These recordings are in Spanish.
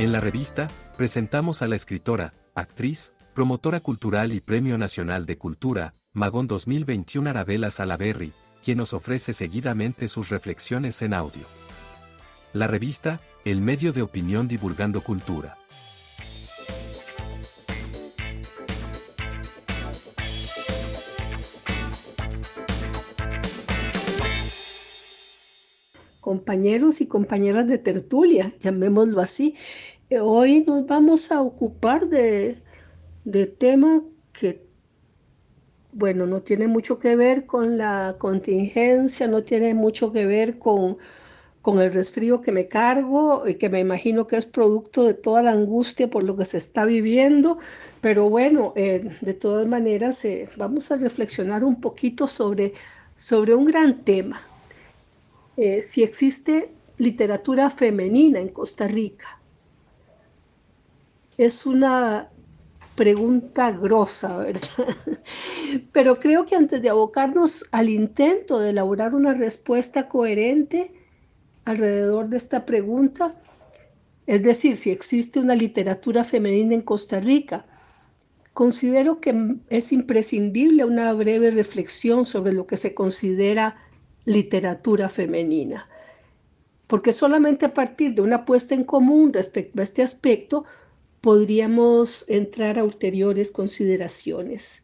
En la revista, presentamos a la escritora, actriz, promotora cultural y Premio Nacional de Cultura, Magón 2021 Arabella Salaberry, quien nos ofrece seguidamente sus reflexiones en audio. La revista, el medio de opinión divulgando cultura. compañeros y compañeras de tertulia, llamémoslo así. Hoy nos vamos a ocupar de, de tema que, bueno, no tiene mucho que ver con la contingencia, no tiene mucho que ver con, con el resfrío que me cargo y que me imagino que es producto de toda la angustia por lo que se está viviendo, pero bueno, eh, de todas maneras eh, vamos a reflexionar un poquito sobre, sobre un gran tema, eh, si existe literatura femenina en Costa Rica. Es una pregunta grosa, ¿verdad? Pero creo que antes de abocarnos al intento de elaborar una respuesta coherente alrededor de esta pregunta, es decir, si existe una literatura femenina en Costa Rica, considero que es imprescindible una breve reflexión sobre lo que se considera literatura femenina. Porque solamente a partir de una puesta en común respecto a este aspecto podríamos entrar a ulteriores consideraciones.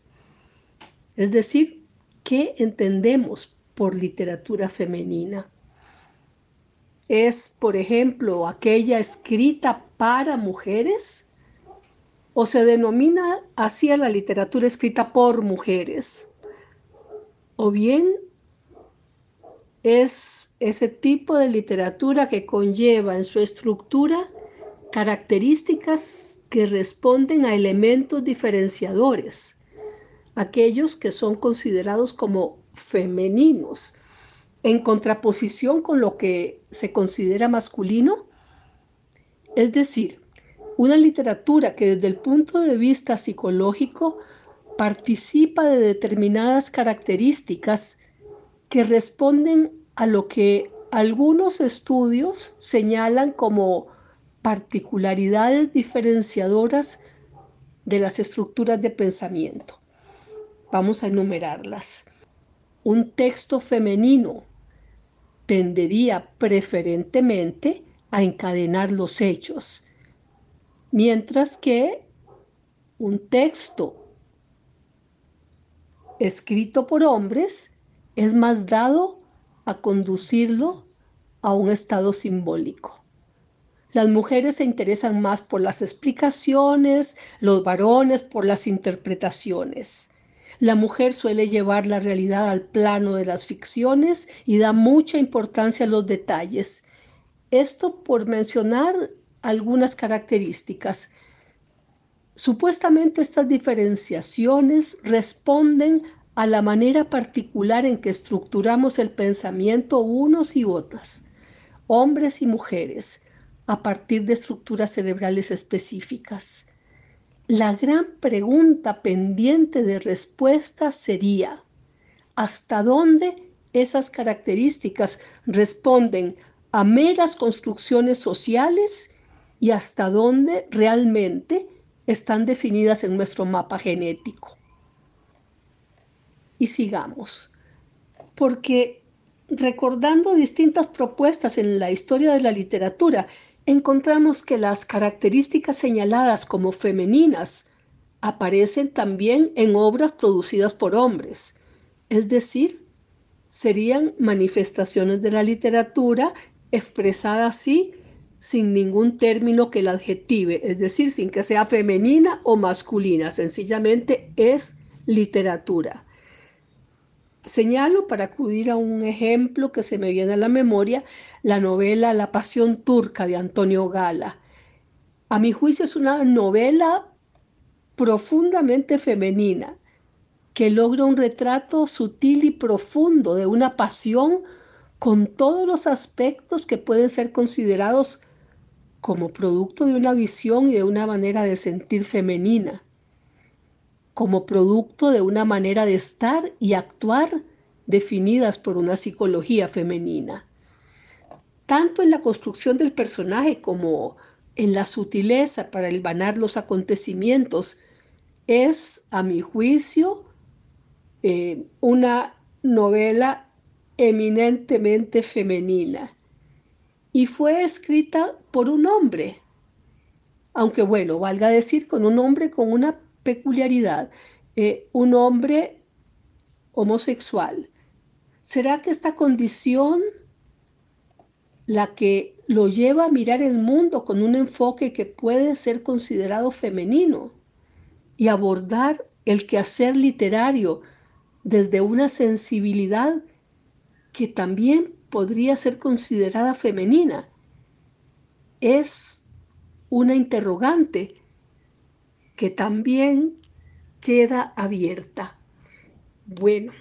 Es decir, ¿qué entendemos por literatura femenina? ¿Es, por ejemplo, aquella escrita para mujeres? ¿O se denomina así a la literatura escrita por mujeres? ¿O bien es ese tipo de literatura que conlleva en su estructura características que responden a elementos diferenciadores, aquellos que son considerados como femeninos, en contraposición con lo que se considera masculino. Es decir, una literatura que desde el punto de vista psicológico participa de determinadas características que responden a lo que algunos estudios señalan como particularidades diferenciadoras de las estructuras de pensamiento. Vamos a enumerarlas. Un texto femenino tendería preferentemente a encadenar los hechos, mientras que un texto escrito por hombres es más dado a conducirlo a un estado simbólico. Las mujeres se interesan más por las explicaciones, los varones por las interpretaciones. La mujer suele llevar la realidad al plano de las ficciones y da mucha importancia a los detalles. Esto por mencionar algunas características. Supuestamente estas diferenciaciones responden a la manera particular en que estructuramos el pensamiento unos y otras, hombres y mujeres, a partir de estructuras cerebrales específicas. La gran pregunta pendiente de respuesta sería, ¿hasta dónde esas características responden a meras construcciones sociales y hasta dónde realmente están definidas en nuestro mapa genético? y sigamos. Porque recordando distintas propuestas en la historia de la literatura, encontramos que las características señaladas como femeninas aparecen también en obras producidas por hombres, es decir, serían manifestaciones de la literatura expresadas así sin ningún término que la adjetive, es decir, sin que sea femenina o masculina, sencillamente es literatura. Señalo para acudir a un ejemplo que se me viene a la memoria, la novela La Pasión Turca de Antonio Gala. A mi juicio es una novela profundamente femenina que logra un retrato sutil y profundo de una pasión con todos los aspectos que pueden ser considerados como producto de una visión y de una manera de sentir femenina como producto de una manera de estar y actuar definidas por una psicología femenina. Tanto en la construcción del personaje como, en la sutileza para hilvanar los acontecimientos, es, a mi juicio, eh, una novela eminentemente femenina y fue escrita por un hombre, aunque bueno, valga decir, con un hombre con una peculiaridad, eh, un hombre homosexual. ¿Será que esta condición la que lo lleva a mirar el mundo con un enfoque que puede ser considerado femenino y abordar el quehacer literario desde una sensibilidad que también podría ser considerada femenina? Es una interrogante que también queda abierta. Bueno,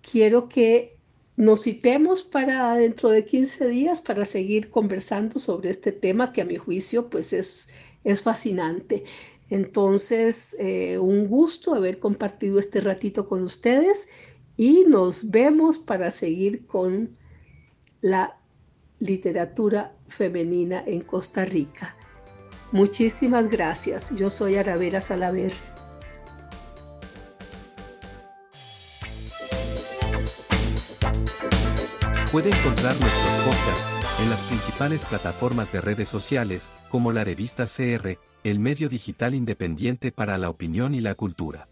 quiero que nos citemos para dentro de 15 días para seguir conversando sobre este tema que a mi juicio pues es, es fascinante. Entonces, eh, un gusto haber compartido este ratito con ustedes y nos vemos para seguir con la literatura femenina en Costa Rica. Muchísimas gracias. Yo soy Aravera Salaver. Puede encontrar nuestros podcasts en las principales plataformas de redes sociales, como la revista CR, el medio digital independiente para la opinión y la cultura.